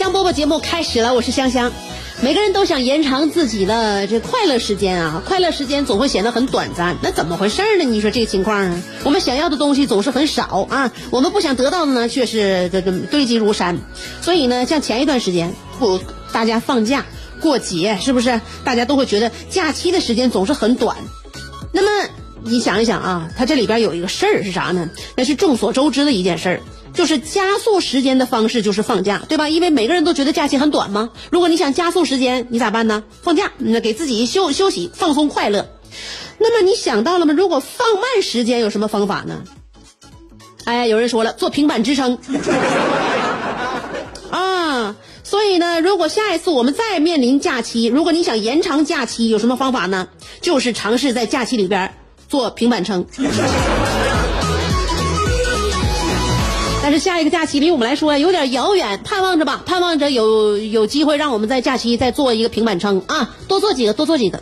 香饽饽节目开始了，我是香香。每个人都想延长自己的这快乐时间啊，快乐时间总会显得很短暂。那怎么回事呢？你说这个情况啊，我们想要的东西总是很少啊，我们不想得到的呢，却是这这堆积如山。所以呢，像前一段时间，不大家放假过节，是不是？大家都会觉得假期的时间总是很短。那么你想一想啊，它这里边有一个事儿是啥呢？那是众所周知的一件事儿。就是加速时间的方式就是放假，对吧？因为每个人都觉得假期很短嘛。如果你想加速时间，你咋办呢？放假，那给自己休休息、放松、快乐。那么你想到了吗？如果放慢时间有什么方法呢？哎，有人说了，做平板支撑。啊，所以呢，如果下一次我们再面临假期，如果你想延长假期，有什么方法呢？就是尝试在假期里边做平板撑。下一个假期离我们来说有点遥远，盼望着吧，盼望着有有机会让我们在假期再做一个平板撑啊，多做几个，多做几个。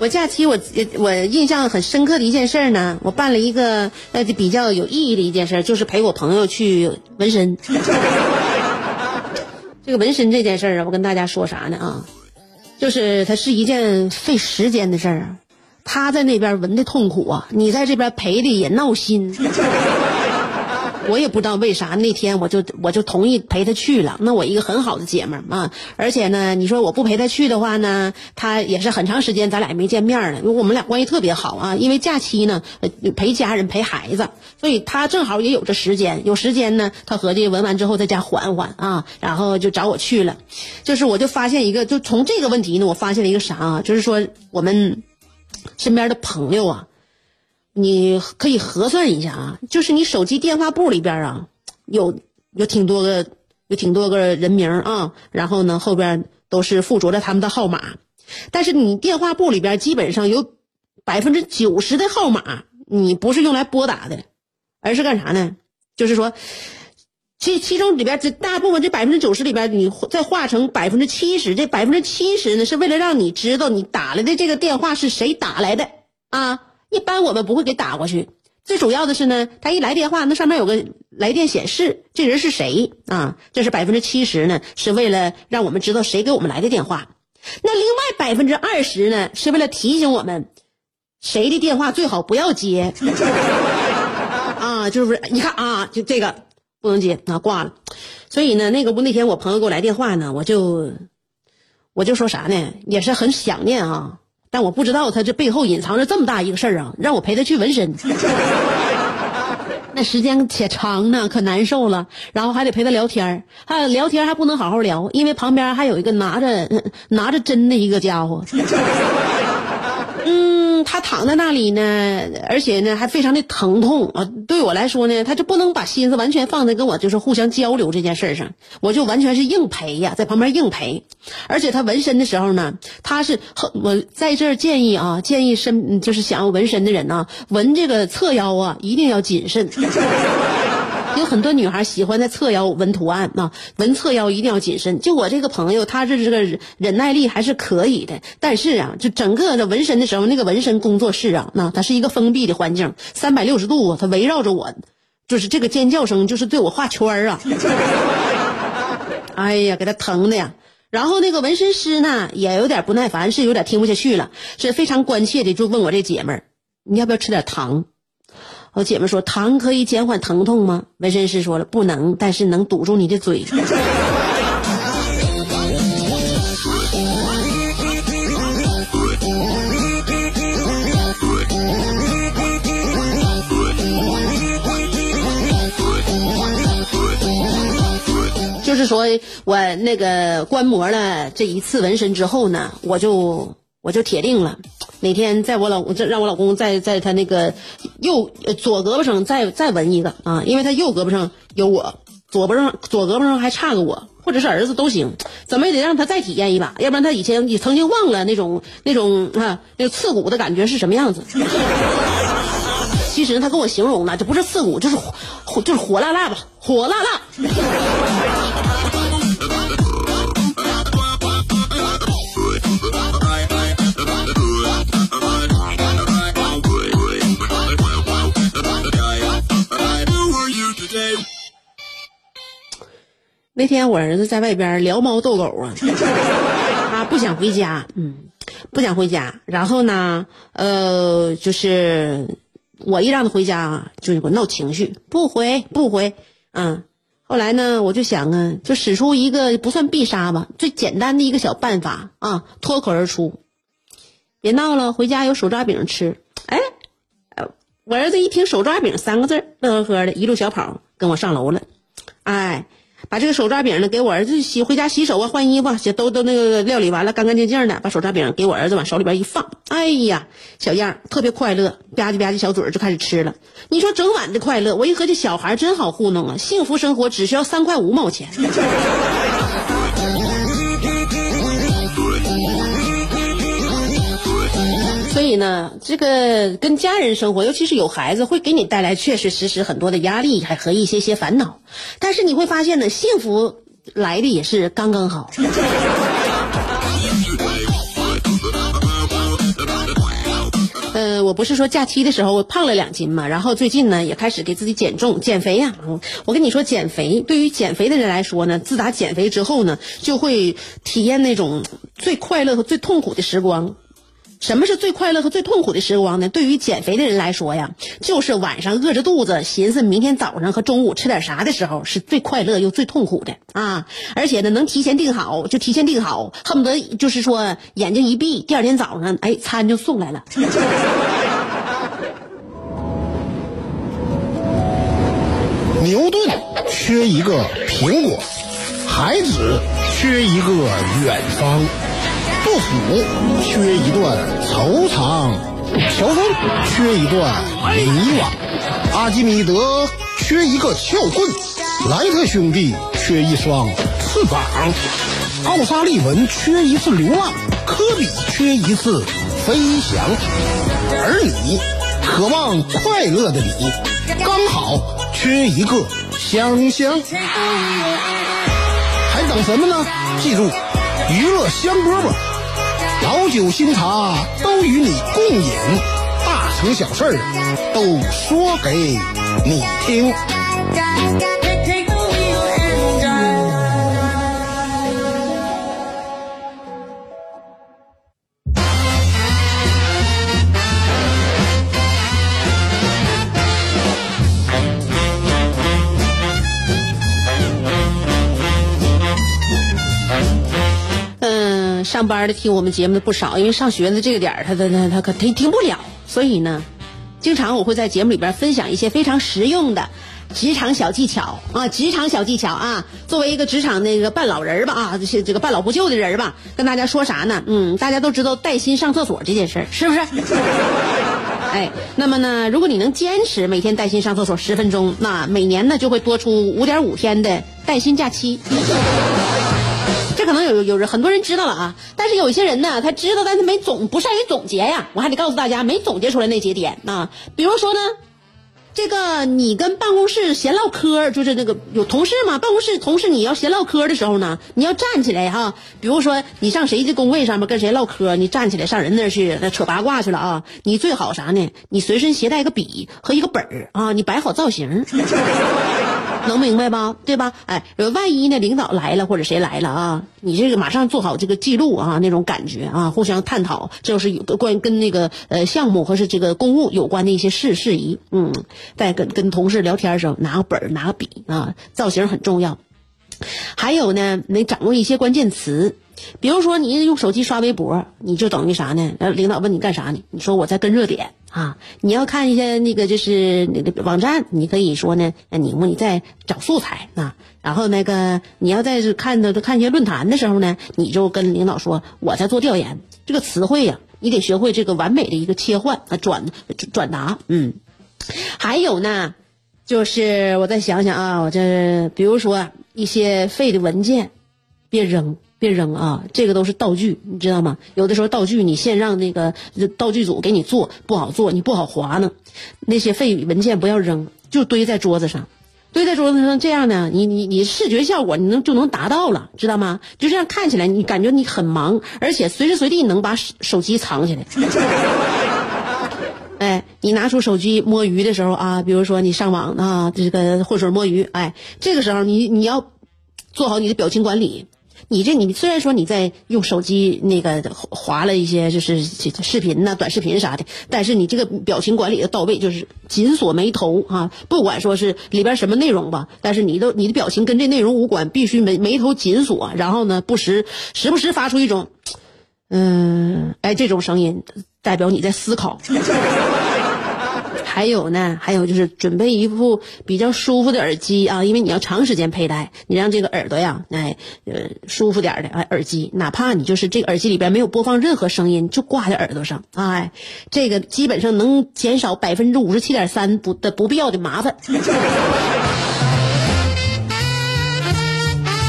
我假期我我印象很深刻的一件事呢，我办了一个呃比较有意义的一件事，就是陪我朋友去纹身。这个纹身这件事啊，我跟大家说啥呢啊？就是它是一件费时间的事儿啊。他在那边闻的痛苦啊，你在这边陪的也闹心。我也不知道为啥那天我就我就同意陪他去了。那我一个很好的姐们儿啊，而且呢，你说我不陪他去的话呢，他也是很长时间咱俩没见面了。因为我们俩关系特别好啊，因为假期呢陪家人陪孩子，所以他正好也有这时间，有时间呢，他合计纹完之后在家缓缓啊，然后就找我去了。就是我就发现一个，就从这个问题呢，我发现了一个啥啊，就是说我们。身边的朋友啊，你可以核算一下啊，就是你手机电话簿里边啊，有有挺多个有挺多个人名啊，然后呢后边都是附着着他们的号码，但是你电话簿里边基本上有百分之九十的号码，你不是用来拨打的，而是干啥呢？就是说，其其中里边这大部分这百分之九十里边，你再化成百分之七十，这百分之七十呢，是为了让你知道你打来的这个电话是谁打来的啊。一般我们不会给打过去，最主要的是呢，他一来电话，那上面有个来电显示，这人是谁啊？这是百分之七十呢，是为了让我们知道谁给我们来的电话。那另外百分之二十呢，是为了提醒我们，谁的电话最好不要接。啊，就是你看啊，就这个不能接，啊挂了。所以呢，那个不那天我朋友给我来电话呢，我就我就说啥呢，也是很想念啊，但我不知道他这背后隐藏着这么大一个事儿啊，让我陪他去纹身。那时间且长呢，可难受了，然后还得陪他聊天，还聊天还不能好好聊，因为旁边还有一个拿着拿着针的一个家伙。嗯，他躺在那里呢，而且呢还非常的疼痛啊。对我来说呢，他就不能把心思完全放在跟我就是互相交流这件事上，我就完全是硬陪呀，在旁边硬陪。而且他纹身的时候呢，他是我在这儿建议啊，建议身就是想要纹身的人呢，纹这个侧腰啊，一定要谨慎。有很多女孩喜欢在侧腰纹图案啊，纹侧腰一定要谨慎。就我这个朋友，他是这个忍耐力还是可以的，但是啊，就整个的纹身的时候，那个纹身工作室啊，那它是一个封闭的环境，三百六十度，它围绕着我，就是这个尖叫声，就是对我画圈啊。哎呀，给他疼的呀。然后那个纹身师呢，也有点不耐烦，是有点听不下去了，是非常关切的，就问我这姐们儿，你要不要吃点糖？我姐们说糖可以减缓疼痛吗？纹身师说了不能，但是能堵住你的嘴。就是说我那个观摩了这一次纹身之后呢，我就我就铁定了，哪天在我老公这让我老公在在他那个右左胳膊上再再纹一个啊，因为他右胳膊上有我，左膊上左胳膊上还差个我，或者是儿子都行，怎么也得让他再体验一把，要不然他以前也曾经忘了那种那种啊那个刺骨的感觉是什么样子。其实他跟我形容呢，这不是刺骨，就是火，就是火辣辣吧，火辣辣。那天我儿子在外边撩猫逗狗啊，他不想回家，嗯，不想回家。然后呢，呃，就是我一让他回家，就给我闹情绪，不回不回，嗯。后来呢，我就想啊，就使出一个不算必杀吧，最简单的一个小办法啊，脱口而出，别闹了，回家有手抓饼吃。哎，我儿子一听手抓饼三个字，乐呵呵的，一路小跑跟我上楼了，哎。把这个手抓饼呢，给我儿子洗回家洗手啊，换衣服，洗都都那个料理完了，干干净净的，把手抓饼给我儿子往手里边一放，哎呀，小样特别快乐，吧唧吧唧小嘴就开始吃了。你说整晚的快乐，我一合计，小孩真好糊弄啊，幸福生活只需要三块五毛钱。所以呢，这个跟家人生活，尤其是有孩子，会给你带来确确实实很多的压力，还和一些些烦恼。但是你会发现呢，幸福来的也是刚刚好。呃，我不是说假期的时候我胖了两斤嘛，然后最近呢也开始给自己减重、减肥呀。我跟你说，减肥对于减肥的人来说呢，自打减肥之后呢，就会体验那种最快乐和最痛苦的时光。什么是最快乐和最痛苦的时光呢？对于减肥的人来说呀，就是晚上饿着肚子，寻思明天早上和中午吃点啥的时候，是最快乐又最痛苦的啊！而且呢，能提前订好就提前订好，恨不得就是说眼睛一闭，第二天早上哎餐就送来了。牛顿缺一个苹果，孩子缺一个远方。杜甫缺一段惆怅，乔峰缺一段迷惘，阿基米德缺一个撬棍，莱特兄弟缺一双翅膀，奥沙利文缺一次流浪，科比缺一次飞翔，而你渴望快乐的你，刚好缺一个香香，还等什么呢？记住，娱乐香饽饽。老酒新茶都与你共饮，大成小事都说给你听。上班的听我们节目的不少，因为上学的这个点儿，他他他他可听听不了，所以呢，经常我会在节目里边分享一些非常实用的职场小技巧啊，职场小技巧啊。作为一个职场那个半老人吧啊，这些这个半老不旧的人吧，跟大家说啥呢？嗯，大家都知道带薪上厕所这件事儿，是不是？哎，那么呢，如果你能坚持每天带薪上厕所十分钟，那每年呢就会多出五点五天的带薪假期。可能有有人很多人知道了啊，但是有一些人呢，他知道，但是没总不善于总结呀。我还得告诉大家，没总结出来那几点啊。比如说呢，这个你跟办公室闲唠嗑，就是那个有同事嘛，办公室同事你要闲唠嗑的时候呢，你要站起来哈。比如说你上谁的工位上面跟谁唠嗑，你站起来上人那去，那扯八卦去了啊。你最好啥呢？你随身携带一个笔和一个本儿啊，你摆好造型。能明白吧？对吧？哎，万一呢，领导来了或者谁来了啊，你这个马上做好这个记录啊，那种感觉啊，互相探讨，就是有关跟那个呃项目或是这个公务有关的一些事事宜。嗯，在跟跟同事聊天的时候，拿个本儿拿个笔啊，造型很重要。还有呢，得掌握一些关键词。比如说，你用手机刷微博，你就等于啥呢？领导问你干啥呢？你说我在跟热点啊。你要看一些那个就是那个网站，你可以说呢，你你在找素材啊。然后那个你要在看的看一些论坛的时候呢，你就跟领导说我在做调研。这个词汇呀，你得学会这个完美的一个切换啊转转达。嗯，还有呢，就是我再想想啊，我这比如说一些废的文件，别扔。别扔啊！这个都是道具，你知道吗？有的时候道具你先让那个道具组给你做，不好做，你不好划呢。那些废文件不要扔，就堆在桌子上，堆在桌子上，这样呢，你你你视觉效果你能就能达到了，知道吗？就这样看起来，你感觉你很忙，而且随时随地能把手机藏起来。哎，你拿出手机摸鱼的时候啊，比如说你上网啊，这个浑水摸鱼，哎，这个时候你你要做好你的表情管理。你这你虽然说你在用手机那个划了一些就是视频呐、短视频啥的，但是你这个表情管理的到位，就是紧锁眉头啊，不管说是里边什么内容吧，但是你的你的表情跟这内容无关，必须眉眉头紧锁，然后呢不时时不时发出一种，嗯，哎这种声音，代表你在思考。还有呢，还有就是准备一副比较舒服的耳机啊，因为你要长时间佩戴，你让这个耳朵呀，哎，呃，舒服点的，耳机，哪怕你就是这个耳机里边没有播放任何声音，就挂在耳朵上，哎，这个基本上能减少百分之五十七点三不的不必要的麻烦。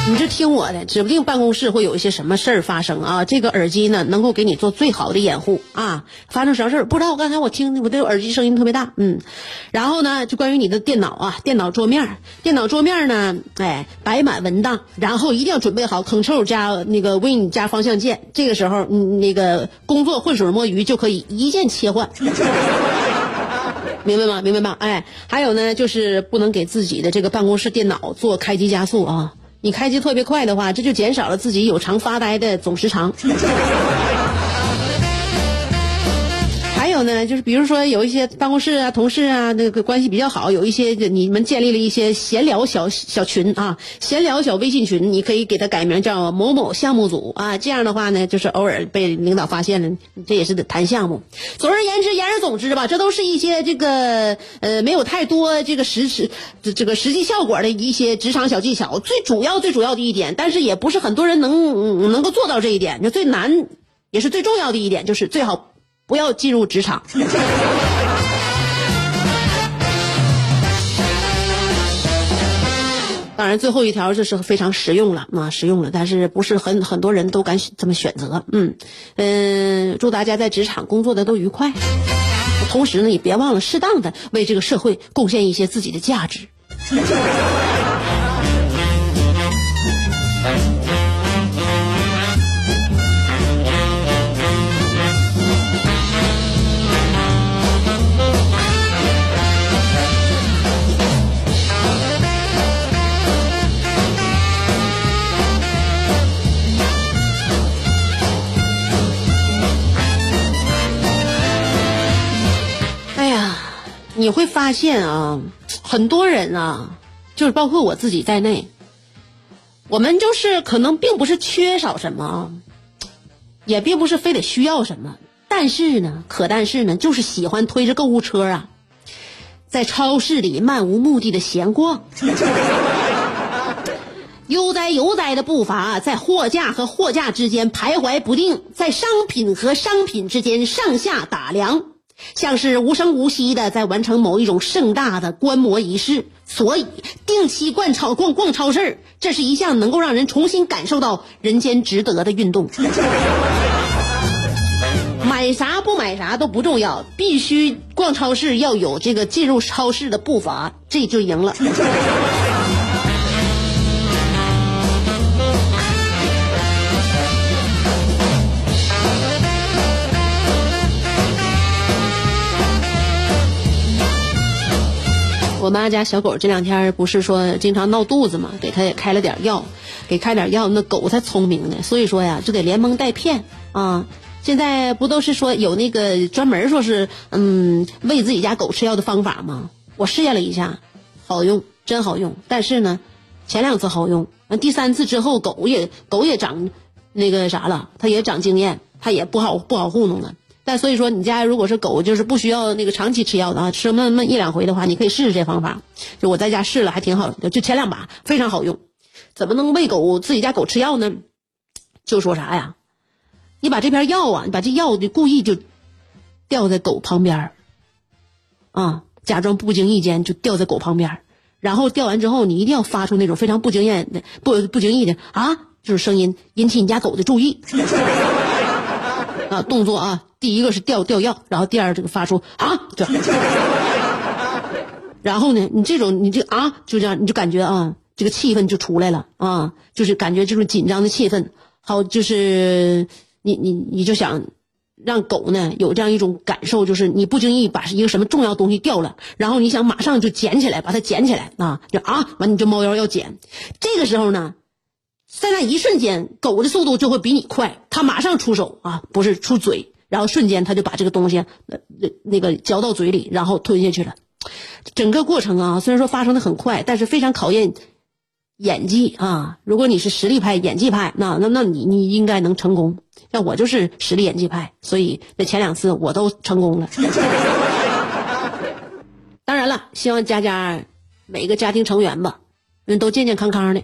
你就听我的，指不定办公室会有一些什么事儿发生啊！这个耳机呢，能够给你做最好的掩护啊！发生啥事儿不知道？刚才我听我这耳机声音特别大，嗯。然后呢，就关于你的电脑啊，电脑桌面，电脑桌面呢，哎，摆满文档，然后一定要准备好 Ctrl 加那个 Win 加方向键，这个时候，嗯，那个工作浑水摸鱼就可以一键切换，明白吗？明白吗？哎，还有呢，就是不能给自己的这个办公室电脑做开机加速啊。你开机特别快的话，这就减少了自己有偿发呆的总时长。有呢，就是比如说有一些办公室啊、同事啊，那个关系比较好，有一些你们建立了一些闲聊小小群啊，闲聊小微信群，你可以给他改名叫某某项目组啊。这样的话呢，就是偶尔被领导发现了，这也是得谈项目。总而言之，言而总之吧，这都是一些这个呃没有太多这个实实这个实际效果的一些职场小技巧。最主要最主要的一点，但是也不是很多人能能够做到这一点。就最难也是最重要的一点，就是最好。不要进入职场。当然，最后一条就是非常实用了啊，实用了，但是不是很很多人都敢这么选择。嗯嗯，祝大家在职场工作的都愉快，同时呢，也别忘了适当的为这个社会贡献一些自己的价值。你会发现啊，很多人啊，就是包括我自己在内，我们就是可能并不是缺少什么，也并不是非得需要什么，但是呢，可但是呢，就是喜欢推着购物车啊，在超市里漫无目的的闲逛，悠哉悠哉的步伐在货架和货架之间徘徊不定，在商品和商品之间上下打量。像是无声无息的在完成某一种盛大的观摩仪式，所以定期逛超逛逛超市，这是一项能够让人重新感受到人间值得的运动。买啥不买啥都不重要，必须逛超市要有这个进入超市的步伐，这就赢了。我妈家小狗这两天不是说经常闹肚子嘛，给它也开了点药，给开点药。那狗才聪明呢，所以说呀，就得连蒙带骗啊。现在不都是说有那个专门说是嗯喂自己家狗吃药的方法吗？我试验了一下，好用，真好用。但是呢，前两次好用，那第三次之后狗也狗也长那个啥了，它也长经验，它也不好不好糊弄了。但所以说，你家如果是狗，就是不需要那个长期吃药的啊，吃那么一两回的话，你可以试试这方法。就我在家试了，还挺好，就前两把非常好用。怎么能喂狗自己家狗吃药呢？就说啥呀？你把这片药啊，你把这药就故意就掉在狗旁边啊，假装不经意间就掉在狗旁边然后掉完之后，你一定要发出那种非常不经验的、不不经意的啊，就是声音，引起你家狗的注意。啊，动作啊，第一个是吊吊药，然后第二这个发出啊，这，然后呢，你这种你这啊，就这样，你就感觉啊，这个气氛就出来了啊，就是感觉这种紧张的气氛，好，就是你你你就想让狗呢有这样一种感受，就是你不经意把一个什么重要东西掉了，然后你想马上就捡起来，把它捡起来啊，就啊，完你就猫腰要捡，这个时候呢。在那一瞬间，狗的速度就会比你快，它马上出手啊，不是出嘴，然后瞬间它就把这个东西那那那个嚼到嘴里，然后吞下去了。整个过程啊，虽然说发生的很快，但是非常考验演技啊。如果你是实力派、演技派，那那那你你应该能成功。像我就是实力演技派，所以那前两次我都成功了。当然了，希望家家每个家庭成员吧，人都健健康康的。